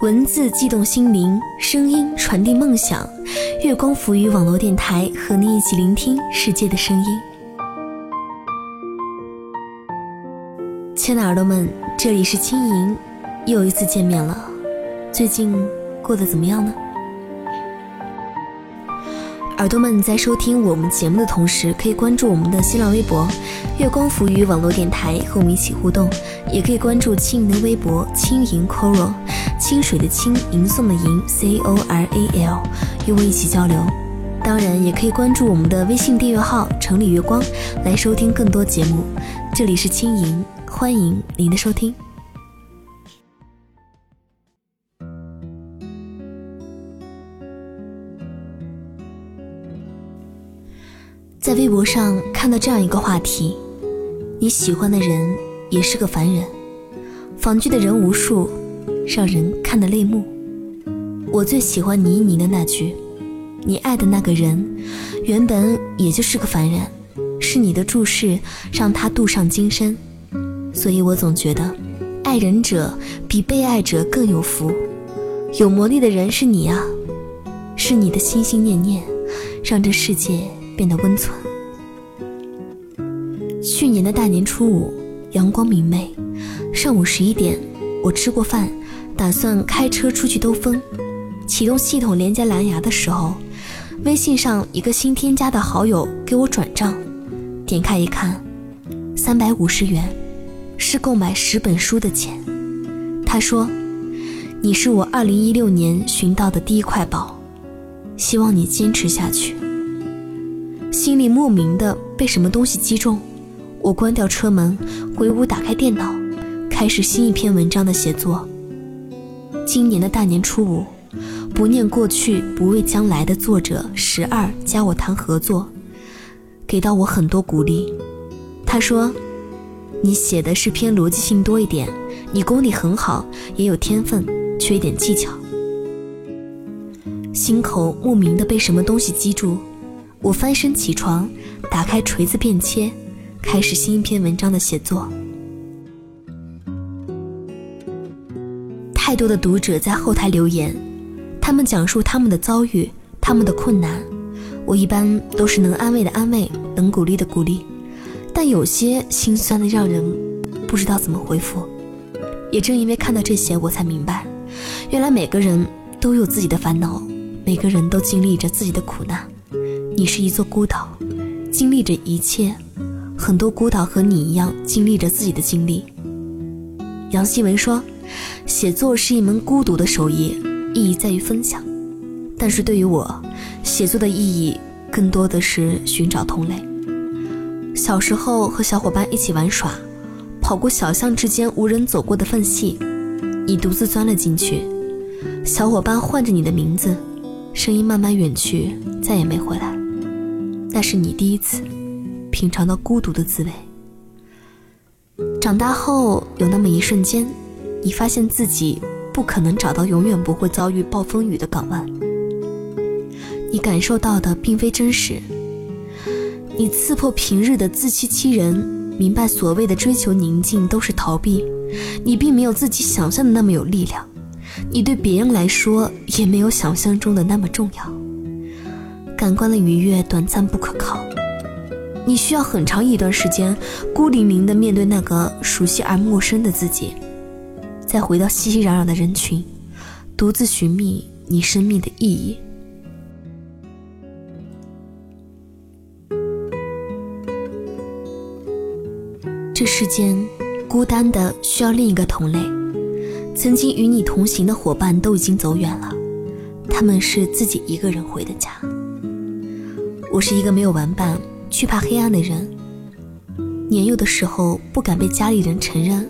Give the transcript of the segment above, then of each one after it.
文字悸动心灵，声音传递梦想。月光浮于网络电台和你一起聆听世界的声音。亲爱的耳朵们，这里是轻盈，又一次见面了。最近过得怎么样呢？耳朵们在收听我们节目的同时，可以关注我们的新浪微博“月光浮语网络电台”和我们一起互动，也可以关注轻盈的微博“轻盈 Coral”。清水的清，吟诵的吟，C O R A L，与我一起交流。当然，也可以关注我们的微信订阅号“城里月光”，来收听更多节目。这里是轻盈，欢迎您的收听。在微博上看到这样一个话题：你喜欢的人也是个凡人，仿剧的人无数。让人看得泪目。我最喜欢倪妮的那句：“你爱的那个人，原本也就是个凡人，是你的注视让他渡上金山。”所以我总觉得，爱人者比被爱者更有福。有魔力的人是你啊，是你的心心念念，让这世界变得温存。去年的大年初五，阳光明媚，上午十一点，我吃过饭。打算开车出去兜风，启动系统连接蓝牙的时候，微信上一个新添加的好友给我转账，点开一看，三百五十元，是购买十本书的钱。他说：“你是我二零一六年寻到的第一块宝，希望你坚持下去。”心里莫名的被什么东西击中，我关掉车门，回屋打开电脑，开始新一篇文章的写作。今年的大年初五，不念过去，不畏将来的作者十二加我谈合作，给到我很多鼓励。他说：“你写的是偏逻辑性多一点，你功底很好，也有天分，缺一点技巧。”心口莫名的被什么东西击住，我翻身起床，打开锤子便切，开始新一篇文章的写作。太多的读者在后台留言，他们讲述他们的遭遇，他们的困难，我一般都是能安慰的安慰，能鼓励的鼓励，但有些心酸的让人不知道怎么回复。也正因为看到这些，我才明白，原来每个人都有自己的烦恼，每个人都经历着自己的苦难。你是一座孤岛，经历着一切，很多孤岛和你一样经历着自己的经历。杨希文说。写作是一门孤独的手艺，意义在于分享。但是对于我，写作的意义更多的是寻找同类。小时候和小伙伴一起玩耍，跑过小巷之间无人走过的缝隙，你独自钻了进去。小伙伴唤着你的名字，声音慢慢远去，再也没回来。那是你第一次品尝到孤独的滋味。长大后，有那么一瞬间。你发现自己不可能找到永远不会遭遇暴风雨的港湾，你感受到的并非真实。你刺破平日的自欺欺人，明白所谓的追求宁静都是逃避。你并没有自己想象的那么有力量，你对别人来说也没有想象中的那么重要。感官的愉悦短暂不可靠，你需要很长一段时间孤零零地面对那个熟悉而陌生的自己。再回到熙熙攘攘的人群，独自寻觅你生命的意义。这世间，孤单的需要另一个同类。曾经与你同行的伙伴都已经走远了，他们是自己一个人回的家。我是一个没有玩伴、惧怕黑暗的人。年幼的时候，不敢被家里人承认。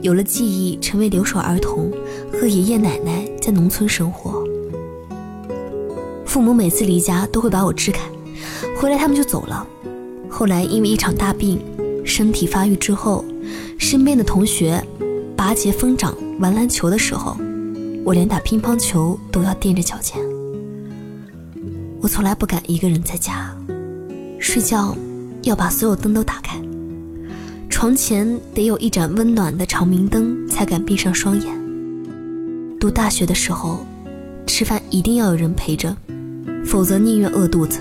有了记忆，成为留守儿童，和爷爷奶奶在农村生活。父母每次离家都会把我支开，回来他们就走了。后来因为一场大病，身体发育之后，身边的同学拔节疯长玩篮球的时候，我连打乒乓球都要踮着脚尖。我从来不敢一个人在家睡觉，要把所有灯都打开。床前得有一盏温暖的长明灯，才敢闭上双眼。读大学的时候，吃饭一定要有人陪着，否则宁愿饿肚子。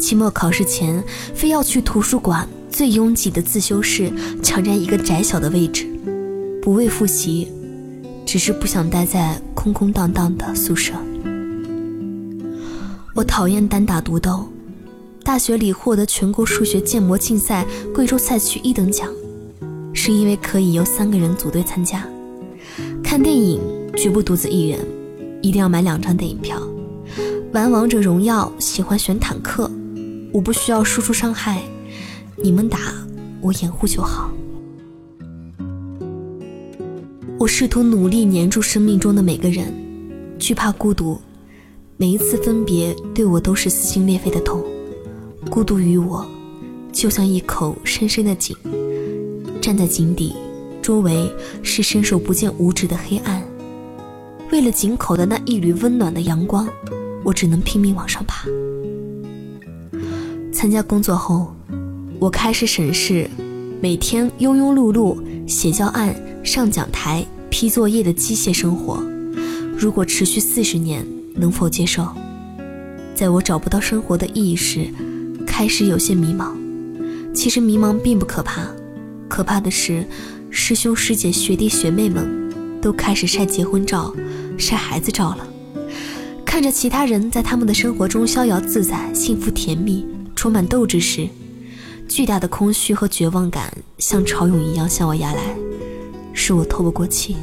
期末考试前，非要去图书馆最拥挤的自修室抢占一个窄小的位置，不为复习，只是不想待在空空荡荡的宿舍。我讨厌单打独斗。大学里获得全国数学建模竞赛贵州赛区一等奖，是因为可以由三个人组队参加。看电影绝不独自一人，一定要买两张电影票。玩王者荣耀喜欢选坦克，我不需要输出伤害，你们打我掩护就好。我试图努力黏住生命中的每个人，惧怕孤独，每一次分别对我都是撕心裂肺的痛。孤独于我，就像一口深深的井。站在井底，周围是伸手不见五指的黑暗。为了井口的那一缕温暖的阳光，我只能拼命往上爬。参加工作后，我开始审视每天庸庸碌碌写教案、上讲台、批作业的机械生活。如果持续四十年，能否接受？在我找不到生活的意义时。开始有些迷茫，其实迷茫并不可怕，可怕的是，师兄师姐学弟学妹们都开始晒结婚照、晒孩子照了。看着其他人在他们的生活中逍遥自在、幸福甜蜜、充满斗志时，巨大的空虚和绝望感像潮涌一样向我压来，使我透不过气。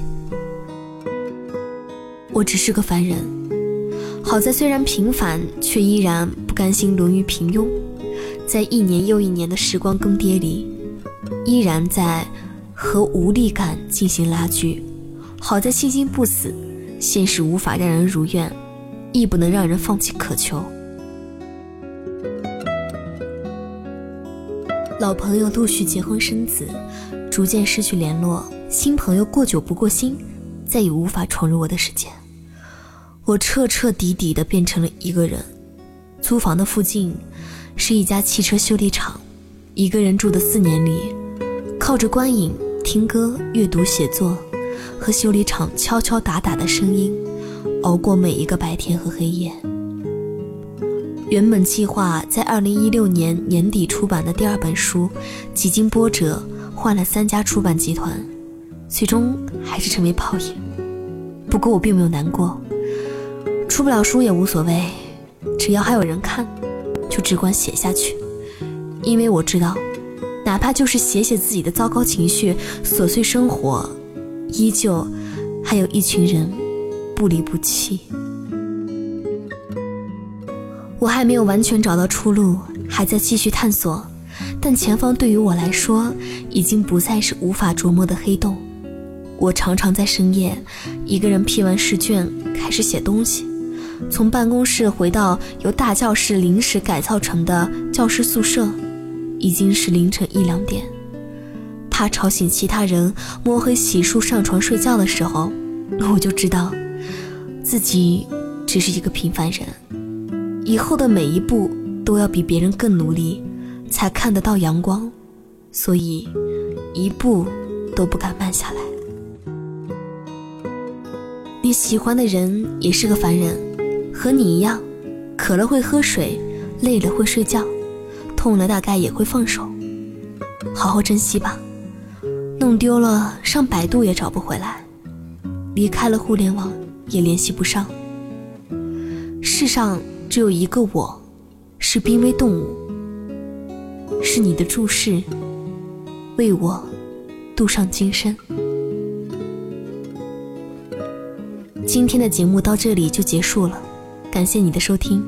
我只是个凡人，好在虽然平凡，却依然不甘心沦于平庸。在一年又一年的时光更迭里，依然在和无力感进行拉锯。好在信心不死，现实无法让人如愿，亦不能让人放弃渴求。老朋友陆续结婚生子，逐渐失去联络；新朋友过久不过心，再也无法闯入我的世界。我彻彻底底的变成了一个人。租房的附近。是一家汽车修理厂，一个人住的四年里，靠着观影、听歌、阅读、写作，和修理厂敲敲打打的声音，熬过每一个白天和黑夜。原本计划在二零一六年年底出版的第二本书，几经波折，换了三家出版集团，最终还是成为泡影。不过我并没有难过，出不了书也无所谓，只要还有人看。就只管写下去，因为我知道，哪怕就是写写自己的糟糕情绪、琐碎生活，依旧还有一群人不离不弃。我还没有完全找到出路，还在继续探索，但前方对于我来说，已经不再是无法琢磨的黑洞。我常常在深夜，一个人批完试卷，开始写东西。从办公室回到由大教室临时改造成的教师宿舍，已经是凌晨一两点。怕吵醒其他人，摸黑洗漱上床睡觉的时候，我就知道自己只是一个平凡人。以后的每一步都要比别人更努力，才看得到阳光，所以一步都不敢慢下来。你喜欢的人也是个凡人。和你一样，渴了会喝水，累了会睡觉，痛了大概也会放手。好好珍惜吧，弄丢了上百度也找不回来，离开了互联网也联系不上。世上只有一个我，是濒危动物，是你的注视，为我镀上金身。今天的节目到这里就结束了。感谢你的收听，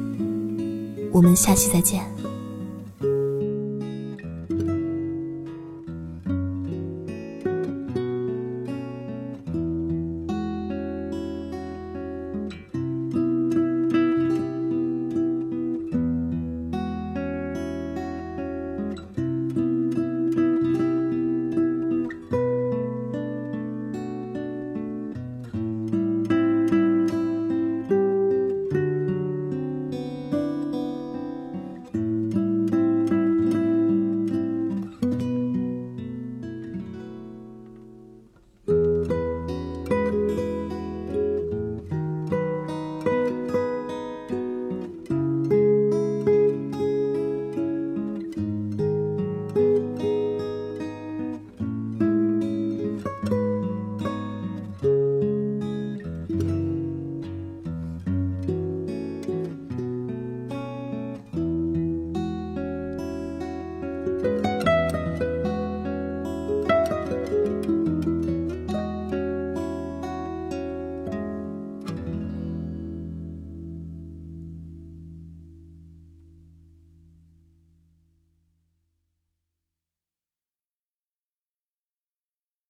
我们下期再见。